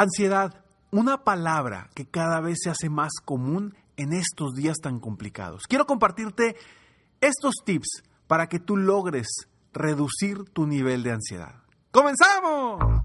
Ansiedad, una palabra que cada vez se hace más común en estos días tan complicados. Quiero compartirte estos tips para que tú logres reducir tu nivel de ansiedad. ¡Comenzamos!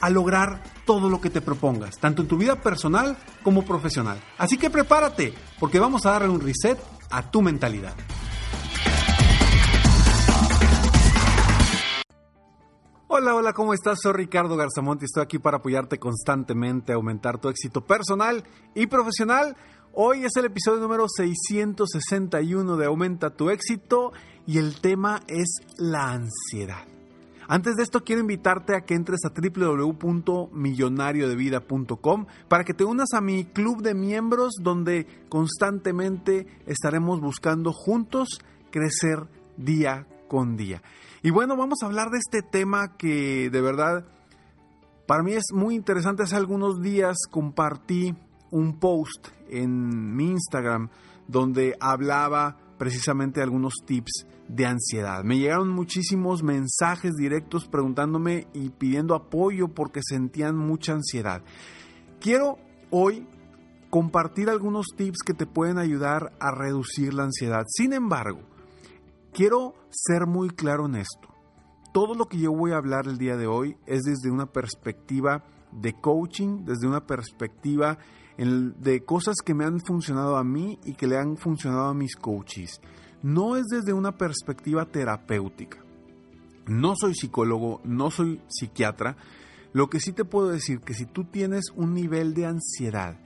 a lograr todo lo que te propongas, tanto en tu vida personal como profesional. Así que prepárate, porque vamos a darle un reset a tu mentalidad. Hola, hola, ¿cómo estás? Soy Ricardo Garzamonti, estoy aquí para apoyarte constantemente a aumentar tu éxito personal y profesional. Hoy es el episodio número 661 de Aumenta tu éxito y el tema es la ansiedad. Antes de esto quiero invitarte a que entres a www.millonariodevida.com para que te unas a mi club de miembros donde constantemente estaremos buscando juntos crecer día con día. Y bueno, vamos a hablar de este tema que de verdad para mí es muy interesante. Hace algunos días compartí un post en mi Instagram donde hablaba precisamente algunos tips de ansiedad. Me llegaron muchísimos mensajes directos preguntándome y pidiendo apoyo porque sentían mucha ansiedad. Quiero hoy compartir algunos tips que te pueden ayudar a reducir la ansiedad. Sin embargo, quiero ser muy claro en esto. Todo lo que yo voy a hablar el día de hoy es desde una perspectiva de coaching, desde una perspectiva de cosas que me han funcionado a mí y que le han funcionado a mis coaches. No es desde una perspectiva terapéutica. No soy psicólogo, no soy psiquiatra. Lo que sí te puedo decir que si tú tienes un nivel de ansiedad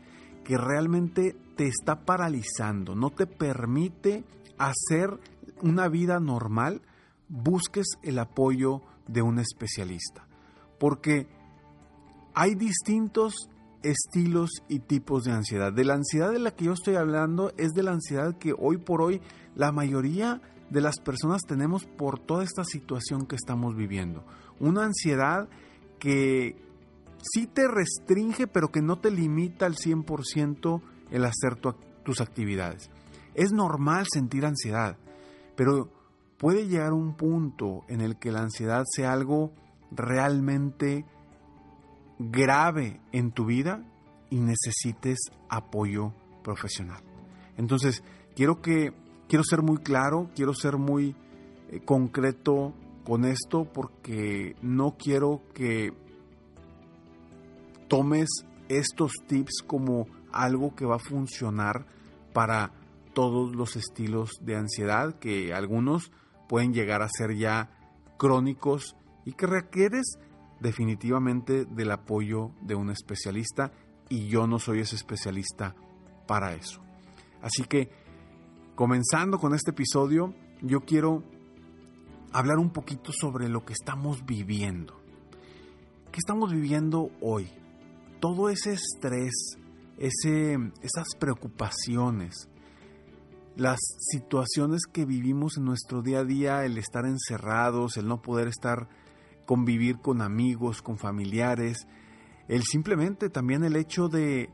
que realmente te está paralizando, no te permite hacer una vida normal, busques el apoyo de un especialista. Porque hay distintos estilos y tipos de ansiedad. De la ansiedad de la que yo estoy hablando es de la ansiedad que hoy por hoy la mayoría de las personas tenemos por toda esta situación que estamos viviendo. Una ansiedad que sí te restringe, pero que no te limita al 100% el hacer tus actividades. Es normal sentir ansiedad, pero puede llegar un punto en el que la ansiedad sea algo realmente grave en tu vida y necesites apoyo profesional. Entonces, quiero que quiero ser muy claro, quiero ser muy eh, concreto con esto porque no quiero que tomes estos tips como algo que va a funcionar para todos los estilos de ansiedad que algunos pueden llegar a ser ya crónicos y que requieres definitivamente del apoyo de un especialista y yo no soy ese especialista para eso. Así que, comenzando con este episodio, yo quiero hablar un poquito sobre lo que estamos viviendo. ¿Qué estamos viviendo hoy? Todo ese estrés, ese, esas preocupaciones, las situaciones que vivimos en nuestro día a día, el estar encerrados, el no poder estar convivir con amigos, con familiares, el simplemente también el hecho de,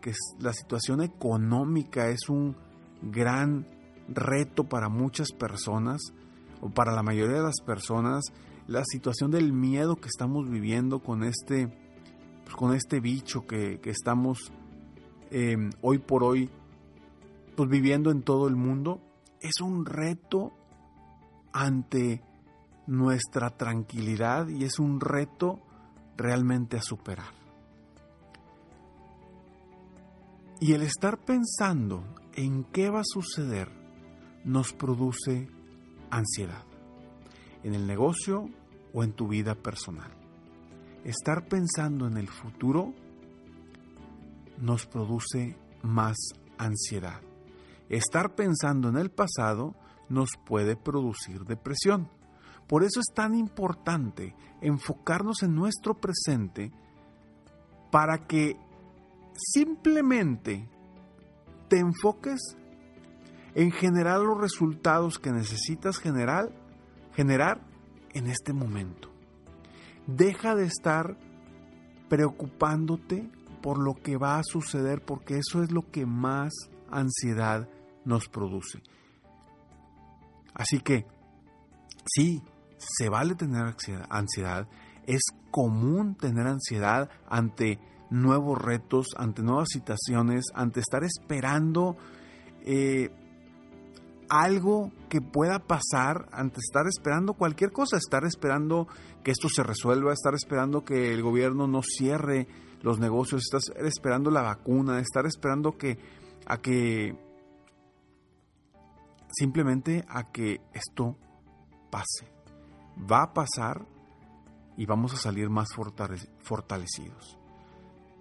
que la situación económica es un gran reto para muchas personas o para la mayoría de las personas, la situación del miedo que estamos viviendo con este, pues, con este bicho que, estamos em, hoy por hoy pues, viviendo en todo el mundo, es un reto ante nuestra tranquilidad y es un reto realmente a superar. Y el estar pensando en qué va a suceder nos produce ansiedad, en el negocio o en tu vida personal. Estar pensando en el futuro nos produce más ansiedad. Estar pensando en el pasado nos puede producir depresión. Por eso es tan importante enfocarnos en nuestro presente para que simplemente te enfoques en generar los resultados que necesitas generar, generar en este momento. Deja de estar preocupándote por lo que va a suceder porque eso es lo que más ansiedad nos produce. Así que, sí, se vale tener ansiedad, es común tener ansiedad ante nuevos retos, ante nuevas situaciones, ante estar esperando eh, algo que pueda pasar, ante estar esperando cualquier cosa, estar esperando que esto se resuelva, estar esperando que el gobierno no cierre los negocios, estar esperando la vacuna, estar esperando que a que simplemente a que esto pase va a pasar y vamos a salir más fortalecidos.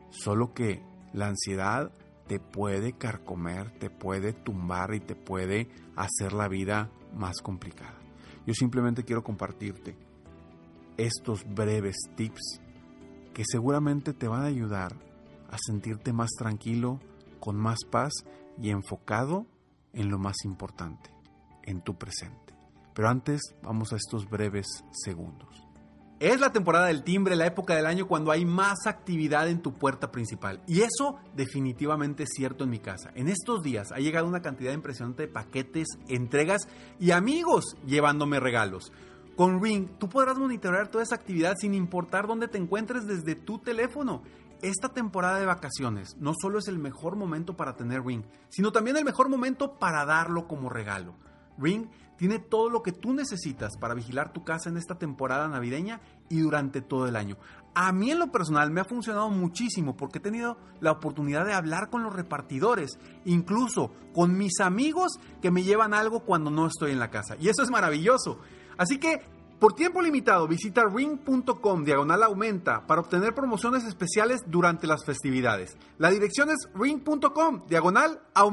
Solo que la ansiedad te puede carcomer, te puede tumbar y te puede hacer la vida más complicada. Yo simplemente quiero compartirte estos breves tips que seguramente te van a ayudar a sentirte más tranquilo, con más paz y enfocado en lo más importante, en tu presente. Pero antes vamos a estos breves segundos. Es la temporada del timbre, la época del año cuando hay más actividad en tu puerta principal. Y eso definitivamente es cierto en mi casa. En estos días ha llegado una cantidad impresionante de paquetes, entregas y amigos llevándome regalos. Con Ring, tú podrás monitorear toda esa actividad sin importar dónde te encuentres desde tu teléfono. Esta temporada de vacaciones no solo es el mejor momento para tener Ring, sino también el mejor momento para darlo como regalo. Ring tiene todo lo que tú necesitas para vigilar tu casa en esta temporada navideña y durante todo el año. A mí en lo personal me ha funcionado muchísimo porque he tenido la oportunidad de hablar con los repartidores, incluso con mis amigos que me llevan algo cuando no estoy en la casa. Y eso es maravilloso. Así que por tiempo limitado, visita ring.com diagonal aumenta para obtener promociones especiales durante las festividades. La dirección es ring.com diagonal aumenta.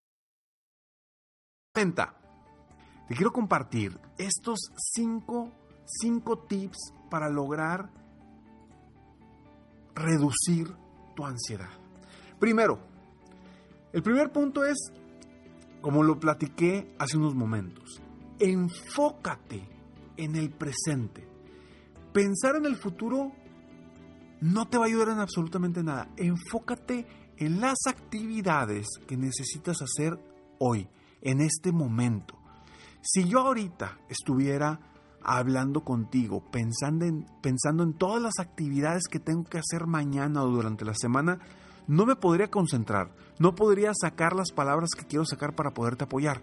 Te quiero compartir estos cinco, cinco tips para lograr reducir tu ansiedad. Primero, el primer punto es, como lo platiqué hace unos momentos, enfócate en el presente. Pensar en el futuro no te va a ayudar en absolutamente nada. Enfócate en las actividades que necesitas hacer hoy, en este momento. Si yo ahorita estuviera hablando contigo, pensando en, pensando en todas las actividades que tengo que hacer mañana o durante la semana, no me podría concentrar, no podría sacar las palabras que quiero sacar para poderte apoyar.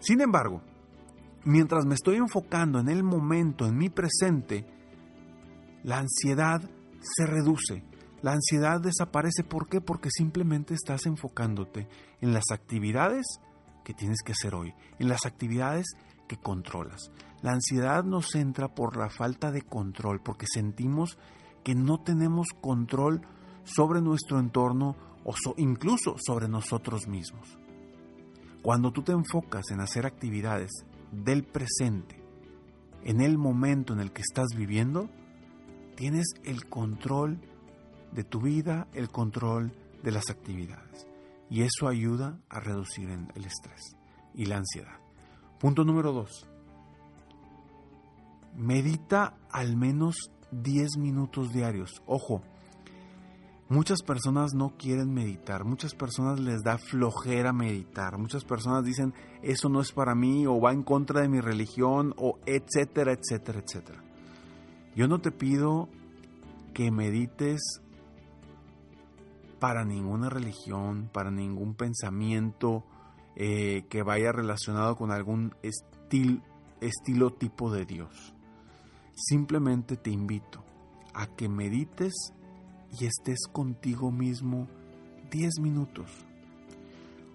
Sin embargo, mientras me estoy enfocando en el momento, en mi presente, la ansiedad se reduce, la ansiedad desaparece. ¿Por qué? Porque simplemente estás enfocándote en las actividades que tienes que hacer hoy, en las actividades que controlas. La ansiedad nos entra por la falta de control, porque sentimos que no tenemos control sobre nuestro entorno o incluso sobre nosotros mismos. Cuando tú te enfocas en hacer actividades del presente, en el momento en el que estás viviendo, tienes el control de tu vida, el control de las actividades. Y eso ayuda a reducir el estrés y la ansiedad. Punto número dos. Medita al menos 10 minutos diarios. Ojo, muchas personas no quieren meditar, muchas personas les da flojera meditar, muchas personas dicen eso no es para mí o va en contra de mi religión o etcétera, etcétera, etcétera. Yo no te pido que medites para ninguna religión, para ningún pensamiento, eh, que vaya relacionado con algún estilo tipo de Dios. Simplemente te invito a que medites y estés contigo mismo 10 minutos.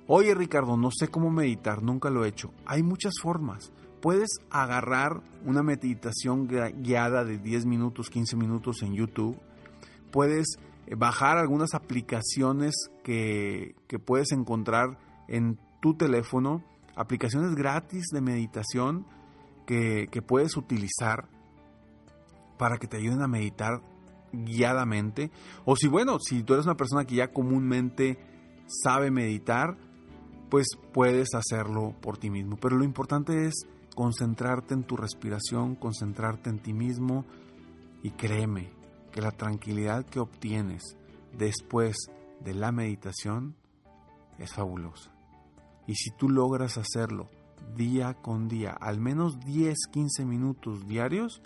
Oye Ricardo, no sé cómo meditar, nunca lo he hecho. Hay muchas formas. Puedes agarrar una meditación guiada de 10 minutos, 15 minutos en YouTube. Puedes bajar algunas aplicaciones que, que puedes encontrar en tu teléfono aplicaciones gratis de meditación que, puedes utilizar para que te ayuden a meditar guiadamente. O si, bueno, si tú eres una persona que ya comúnmente sabe meditar, pues puedes hacerlo por ti mismo. Pero lo importante es concentrarte en tu respiración, concentrarte en ti mismo y créeme que la tranquilidad que obtienes después de la meditación es fabulosa. Y si tú logras hacerlo día con día, al menos 10, 15 minutos diarios,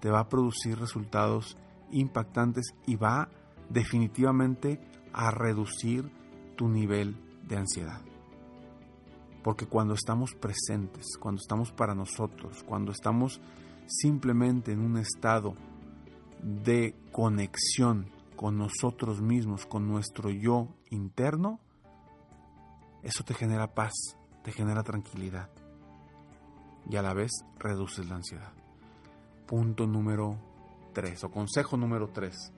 te va a producir resultados impactantes y va definitivamente a reducir tu nivel de ansiedad. Porque cuando estamos presentes, cuando estamos para nosotros, cuando estamos simplemente en un estado de conexión con nosotros mismos, con nuestro yo interno, eso te genera paz, te genera tranquilidad y a la vez reduces la ansiedad. Punto número 3 o consejo número 3.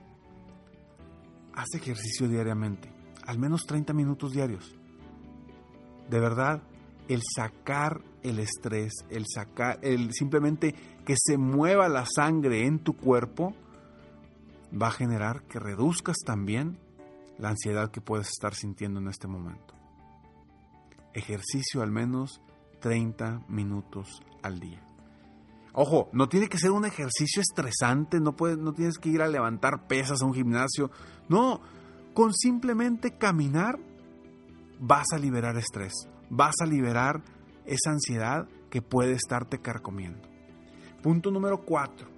Haz ejercicio diariamente, al menos 30 minutos diarios. De verdad, el sacar el estrés, el sacar, el simplemente que se mueva la sangre en tu cuerpo, va a generar que reduzcas también la ansiedad que puedes estar sintiendo en este momento ejercicio al menos 30 minutos al día. Ojo, no tiene que ser un ejercicio estresante, no, puedes, no tienes que ir a levantar pesas a un gimnasio. No, con simplemente caminar vas a liberar estrés, vas a liberar esa ansiedad que puede estarte carcomiendo. Punto número 4.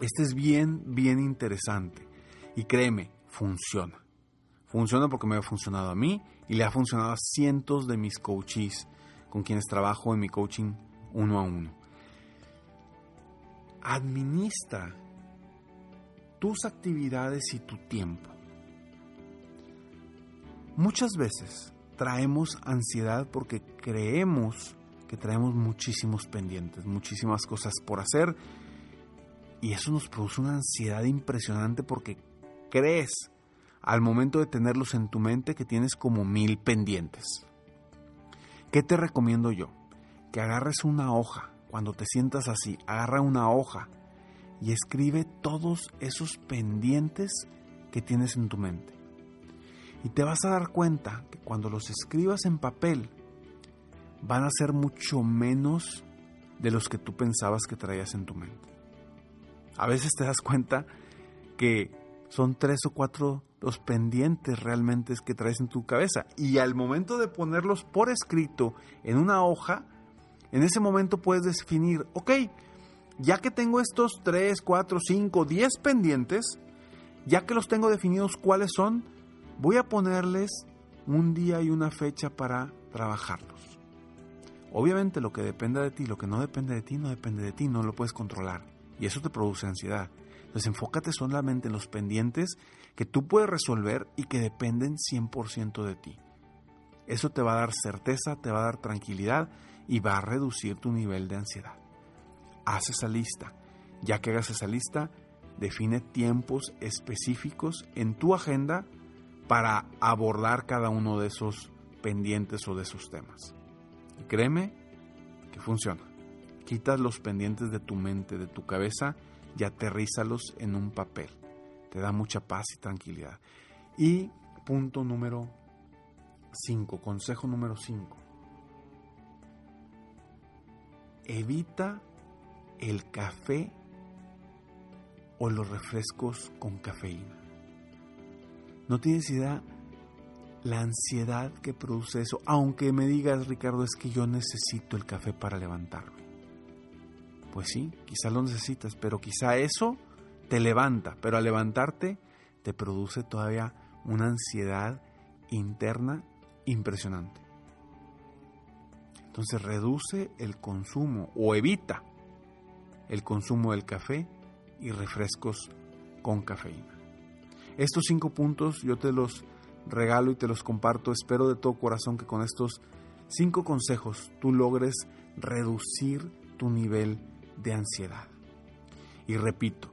Este es bien, bien interesante y créeme, funciona Funciona porque me ha funcionado a mí y le ha funcionado a cientos de mis coaches con quienes trabajo en mi coaching uno a uno. Administra tus actividades y tu tiempo. Muchas veces traemos ansiedad porque creemos que traemos muchísimos pendientes, muchísimas cosas por hacer y eso nos produce una ansiedad impresionante porque crees al momento de tenerlos en tu mente que tienes como mil pendientes. ¿Qué te recomiendo yo? Que agarres una hoja, cuando te sientas así, agarra una hoja y escribe todos esos pendientes que tienes en tu mente. Y te vas a dar cuenta que cuando los escribas en papel, van a ser mucho menos de los que tú pensabas que traías en tu mente. A veces te das cuenta que son tres o cuatro los pendientes realmente que traes en tu cabeza. Y al momento de ponerlos por escrito en una hoja, en ese momento puedes definir, ok, ya que tengo estos tres, cuatro, cinco, diez pendientes, ya que los tengo definidos cuáles son, voy a ponerles un día y una fecha para trabajarlos. Obviamente lo que dependa de ti, lo que no depende de ti, no depende de ti, no lo puedes controlar. Y eso te produce ansiedad. Entonces enfócate solamente en los pendientes que tú puedes resolver y que dependen 100% de ti. Eso te va a dar certeza, te va a dar tranquilidad y va a reducir tu nivel de ansiedad. Haz esa lista. Ya que hagas esa lista, define tiempos específicos en tu agenda para abordar cada uno de esos pendientes o de esos temas. Y créeme que funciona. Quitas los pendientes de tu mente, de tu cabeza y aterrízalos en un papel. Te da mucha paz y tranquilidad. Y punto número 5, consejo número 5. Evita el café o los refrescos con cafeína. No tienes idea la ansiedad que produce eso, aunque me digas, Ricardo, es que yo necesito el café para levantarme. Pues sí, quizá lo necesitas, pero quizá eso te levanta, pero al levantarte te produce todavía una ansiedad interna impresionante. Entonces reduce el consumo o evita el consumo del café y refrescos con cafeína. Estos cinco puntos yo te los regalo y te los comparto. Espero de todo corazón que con estos cinco consejos tú logres reducir tu nivel de ansiedad. Y repito,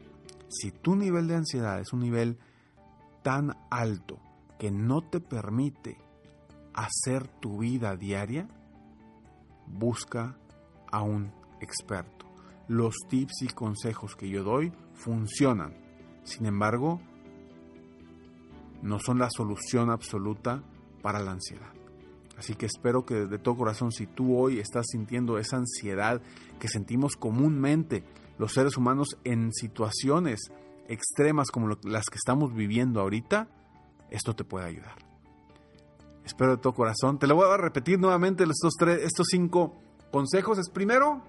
si tu nivel de ansiedad es un nivel tan alto que no te permite hacer tu vida diaria, busca a un experto. Los tips y consejos que yo doy funcionan. Sin embargo, no son la solución absoluta para la ansiedad. Así que espero que de todo corazón, si tú hoy estás sintiendo esa ansiedad que sentimos comúnmente los seres humanos en situaciones extremas como las que estamos viviendo ahorita, esto te puede ayudar. Espero de todo corazón. Te lo voy a repetir nuevamente estos, tres, estos cinco consejos. Es primero,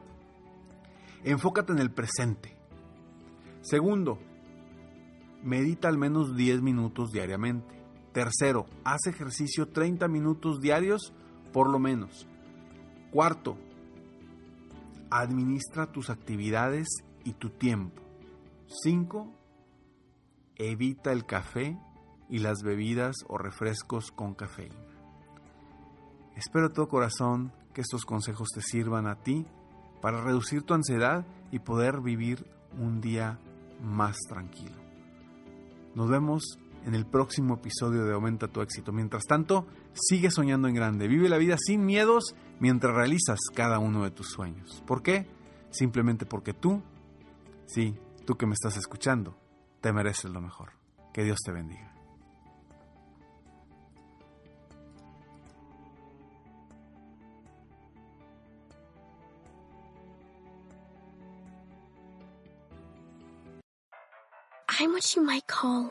enfócate en el presente. Segundo, medita al menos 10 minutos diariamente. Tercero, haz ejercicio 30 minutos diarios por lo menos. Cuarto, administra tus actividades y tu tiempo. Cinco, evita el café y las bebidas o refrescos con cafeína. Espero de todo corazón que estos consejos te sirvan a ti para reducir tu ansiedad y poder vivir un día más tranquilo. Nos vemos en el próximo episodio de Aumenta tu éxito. Mientras tanto, sigue soñando en grande. Vive la vida sin miedos mientras realizas cada uno de tus sueños. ¿Por qué? Simplemente porque tú, sí, tú que me estás escuchando, te mereces lo mejor. Que Dios te bendiga. I'm what you might call